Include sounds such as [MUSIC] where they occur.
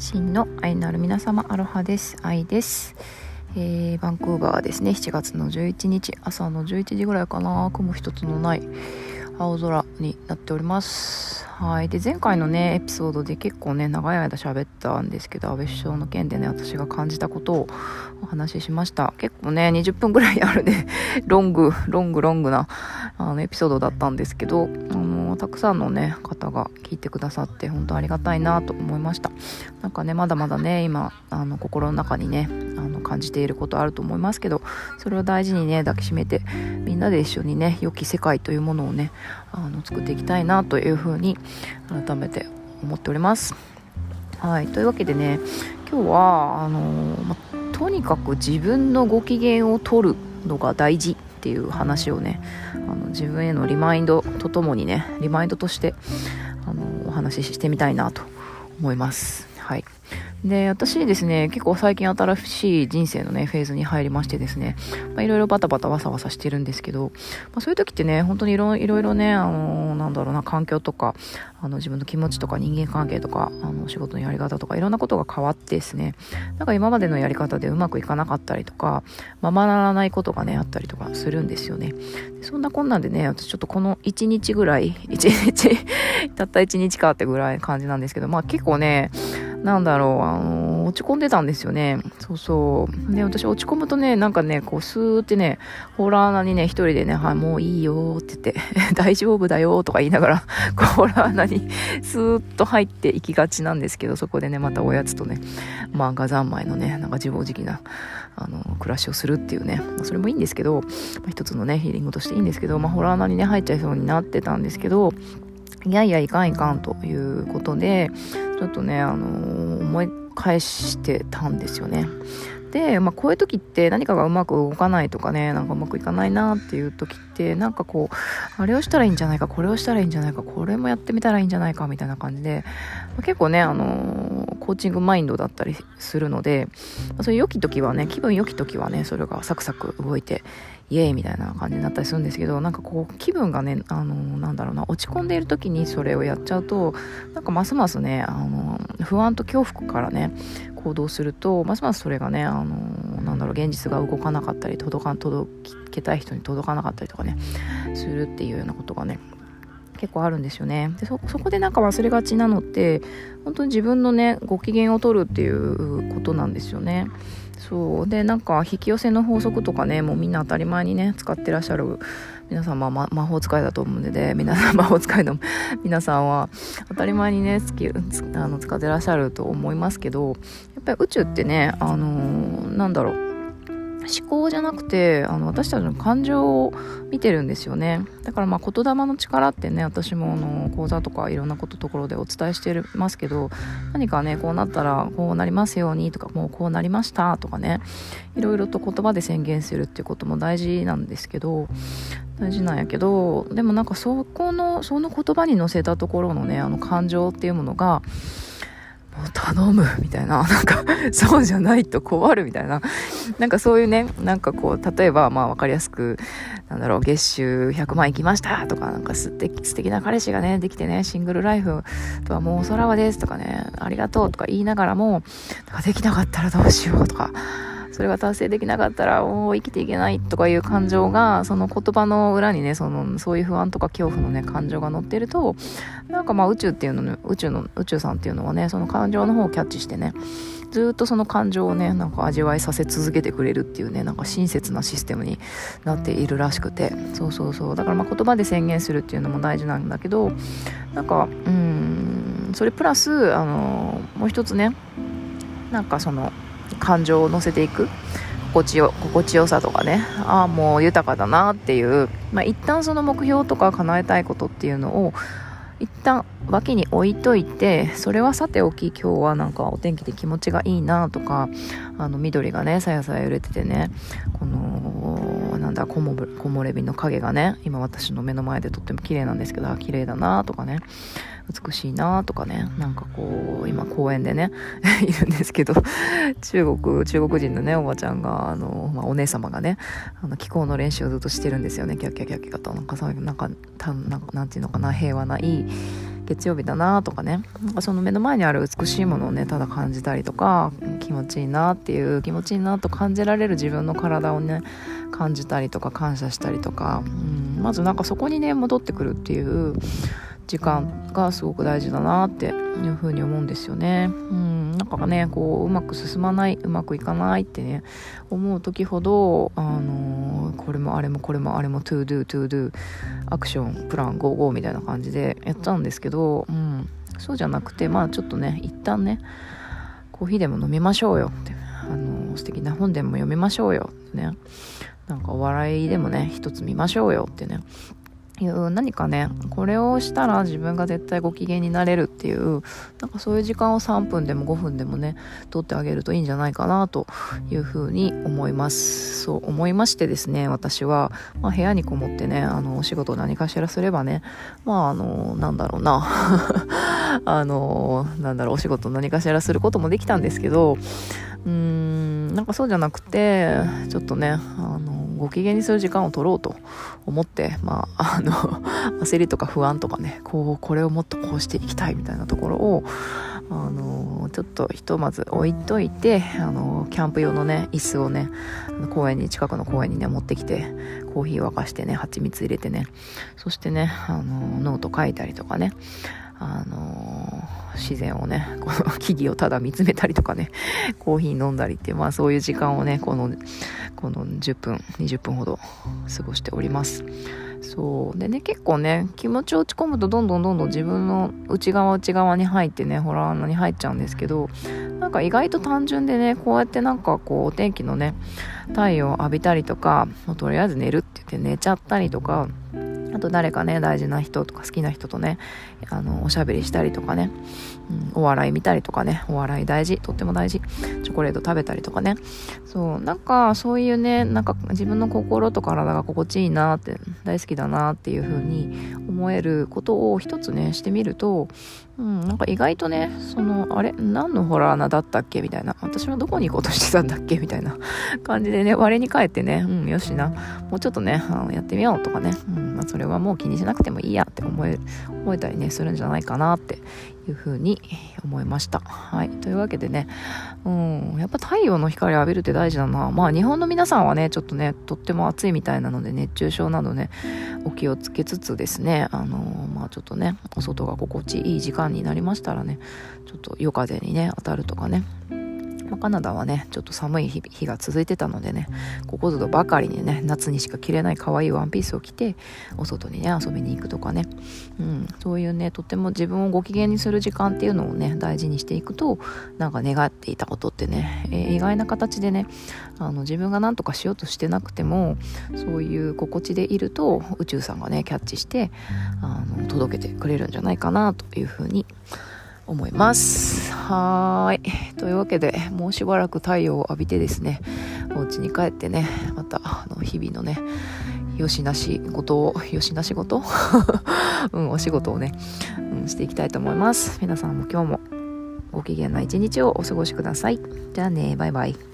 真の愛のある皆様アロハです。愛です、えー、バンクーバーですね。7月の11日。朝の11時ぐらいかな。雲一つのない。青空になっております。はい。で前回のねエピソードで結構ね長い間喋ったんですけど安倍首相の件でね私が感じたことをお話ししました。結構ね20分ぐらいあるね。[LAUGHS] ロングロングロングなあのエピソードだったんですけどたくさんのね方が聞いてくださって本当ありがたいなと思いました。なんかねまだまだね今あの心の中にねあの感じていることあると思いますけどそれを大事にね抱きしめてみんなで一緒にね良き世界というものをねあの作っていきたいなというふうに改めて思っております。はいというわけでね今日はあのま、とにかく自分のご機嫌を取るのが大事。っていう話をねあの自分へのリマインドとともにねリマインドとしてあのお話ししてみたいなと思います。で、私ですね、結構最近新しい人生のね、フェーズに入りましてですね、まあ、いろいろバタバタわさわさしてるんですけど、まあ、そういう時ってね、本当にいろいろね、あのー、なんだろうな、環境とか、あの、自分の気持ちとか人間関係とか、あの、仕事のやり方とか、いろんなことが変わってですね、なんか今までのやり方でうまくいかなかったりとか、ままならないことがね、あったりとかするんですよね。そんなこんなんでね、私ちょっとこの1日ぐらい、1日たった1日かってぐらい感じなんですけど、まあ結構ね、なんだろう、あの落ち込んでたんですよね。そうそう。で、私落ち込むとね、なんかね、こう、スーってね、ホラー穴にね、一人でね、はい、もういいよって言って、[LAUGHS] 大丈夫だよとか言いながら、ホラー穴にスーッと入っていきがちなんですけど、そこでね、またおやつとね、まあ、ガザンマイのね、なんか自暴自棄な、あの、暮らしをするっていうね、それもいいんですけど、まあ、一つのね、ヒーリングとしていいんですけど、まあ、ホラー穴にね、入っちゃいそうになってたんですけど、いやいやいかんいかんということで、ちょっとね、あのー、思い返してたんですよね。で、まあ、こういう時って何かがうまく動かないとかね、なんかうまくいかないなっていう時って、なんかこう、あれをしたらいいんじゃないか、これをしたらいいんじゃないか、これもやってみたらいいんじゃないか、みたいな感じで、まあ、結構ね、あの、コーチングマインドだったりするので、そういう良き時はね、気分良き時はね、それがサクサク動いてイエーイみたいな感じになったりするんですけどなんかこう気分がねあのなんだろうな落ち込んでいる時にそれをやっちゃうとなんかますますねあの不安と恐怖からね行動するとますますそれがねあのなんだろう現実が動かなかったり届か届けたい人に届かなかったりとかねするっていうようなことがね結構あるんですよね。でそこでなんか忘れがちなのって本当に自分のねご機嫌を取るっていうことなんですよね。そう。でなんか引き寄せの法則とかねもうみんな当たり前にね使ってらっしゃる皆さん、ま、魔法使いだと思うので皆さん [LAUGHS] 魔法使いの皆さんは当たり前にね好きあの使ってらっしゃると思いますけどやっぱり宇宙ってねあのー、なんだろう。思考じゃなくてあの私たちの感情を見てるんですよね。だからまあ言霊の力ってね私もあの講座とかいろんなことところでお伝えしてますけど何かねこうなったらこうなりますようにとかもうこうなりましたとかねいろいろと言葉で宣言するっていうことも大事なんですけど大事なんやけどでもなんかそこのその言葉に乗せたところのねあの感情っていうものが頼むみたいな、[LAUGHS] なんか、そうじゃないと困るみたいな、なんかそういうね、なんかこう、例えば、まあ分かりやすく、なんだろう、月収100万いきましたとか、なんか素敵素敵な彼氏がね、できてね、シングルライフとはもうお空はですとかね、ありがとうとか言いながらも、なんかできなかったらどうしようとか、それが達成できなかったら、お生きていけないとかいう感情が、その言葉の裏にね、その、そういう不安とか恐怖のね、感情が乗ってると、なんかまあ宇宙っていうのね、宇宙の、宇宙さんっていうのはね、その感情の方をキャッチしてね、ずっとその感情をね、なんか味わいさせ続けてくれるっていうね、なんか親切なシステムになっているらしくて、そうそうそう。だからまあ言葉で宣言するっていうのも大事なんだけど、なんか、うん、それプラス、あの、もう一つね、なんかその、感情を乗せていく。心地よ心地よさとかね。ああもう豊かだなっていう、まあ、一旦その目標とか叶えたいことっていうのを一旦脇に置いといてそれはさておき今日はなんかお天気で気持ちがいいなとかあの緑がねさやさや揺れててねこのなんだ木漏れ日の影がね今私の目の前でとっても綺麗なんですけど綺麗だなとかね。美しいなとかねなんかこう今公園でね [LAUGHS] いるんですけど中国中国人のねおばちゃんがあの、まあ、お姉様がねあの気候の練習をずっとしてるんですよね。キャッキャキャッキャとなんかそういうなんかたなんなんていうのかな平和ないい月曜日だなとかねその目の前にある美しいものをねただ感じたりとか気持ちいいなっていう気持ちいいなと感じられる自分の体をね感じたりとか感謝したりとか、うん、まずなんかそこにね戻ってくるっていう時間がすごく大事だなっていうふうに思うんですよね。うん、なんかねこううまく進まないうまくいかないってね思う時ほど、あのー、これもあれもこれもあれも to do to doアクションプランゴーゴーみたいな感じでやっちゃうんですけど、うん、そうじゃなくてまあちょっとね一旦ねコーヒーでも飲みましょうよって、あのー、素敵な本でも読みましょうよってねなんかお笑いでもね一つ見ましょうよってねいう何かねこれをしたら自分が絶対ご機嫌になれるっていうなんかそういう時間を3分でも5分でもね取ってあげるといいんじゃないかなというふうに思います。そう思いましてですね私は、まあ、部屋にこもってねあのお仕事何かしらすればねまああのなんだろうな。[LAUGHS] あのなんだろうお仕事何かしらすることもできたんですけどうーんなんかそうじゃなくてちょっとねあのご機嫌にする時間を取ろうと思って、まあ、あの、[LAUGHS] 焦りとか不安とかね、こう、これをもっとこうしていきたいみたいなところを、あの、ちょっとひとまず置いといて、あの、キャンプ用のね、椅子をね、公園に、近くの公園にね、持ってきて、コーヒー沸かしてね、蜂蜜入れてね、そしてね、あの、ノート書いたりとかね、あの、自然をね、この木々をただ見つめたりとかね、コーヒー飲んだりって、まあそういう時間をね、この、この10分、20分ほど過ごしております。そう。でね、結構ね、気持ち落ち込むとどんどんどんどん自分の内側内側に入ってね、ホラー穴に入っちゃうんですけど、なんか意外と単純でね、こうやってなんかこう、お天気のね、太陽を浴びたりとか、もうとりあえず寝るって言って寝ちゃったりとか、あと誰かね、大事な人とか好きな人とね、あの、おしゃべりしたりとかね、うん、お笑い見たりとかね、お笑い大事、とっても大事、チョコレート食べたりとかね、そう、なんかそういうね、なんか自分の心と体が心地いいなって、大好きだなっていう風に思えることを一つね、してみると、うん、なんか意外とね、その、あれ何のホラー穴だったっけみたいな。私はどこに行こうとしてたんだっけみたいな [LAUGHS] 感じでね、我に返ってね、うん、よしな、もうちょっとね、あのやってみようとかね、うんまあ、それはもう気にしなくてもいいやって思え思えたりね、するんじゃないかなっていうふうに思いました。はい。というわけでね、うん、やっぱ太陽の光浴びるって大事だな。まあ日本の皆さんはね、ちょっとね、とっても暑いみたいなので熱中症などね、お気をつけつつですね、あのまあちょっとね、お外が心地いい時間になりましたらね、ちょっと夜風にね、当たるとかね、まあ、カナダはねちょっと寒い日が続いてたのでねここぞとばかりにね夏にしか着れない可愛いワンピースを着てお外にね遊びに行くとかね、うん、そういうねとても自分をご機嫌にする時間っていうのをね大事にしていくとなんか願っていたことってね、えー、意外な形でねあの自分が何とかしようとしてなくてもそういう心地でいると宇宙さんがねキャッチしてあの届けてくれるんじゃないかなというふうに思います。はい。というわけで、もうしばらく太陽を浴びてですね、お家に帰ってね、また、あの、日々のね、よしなし事を、よしなし事 [LAUGHS] うん、お仕事をね、うん、していきたいと思います。皆さんも今日もご機嫌な一日をお過ごしください。じゃあね、バイバイ。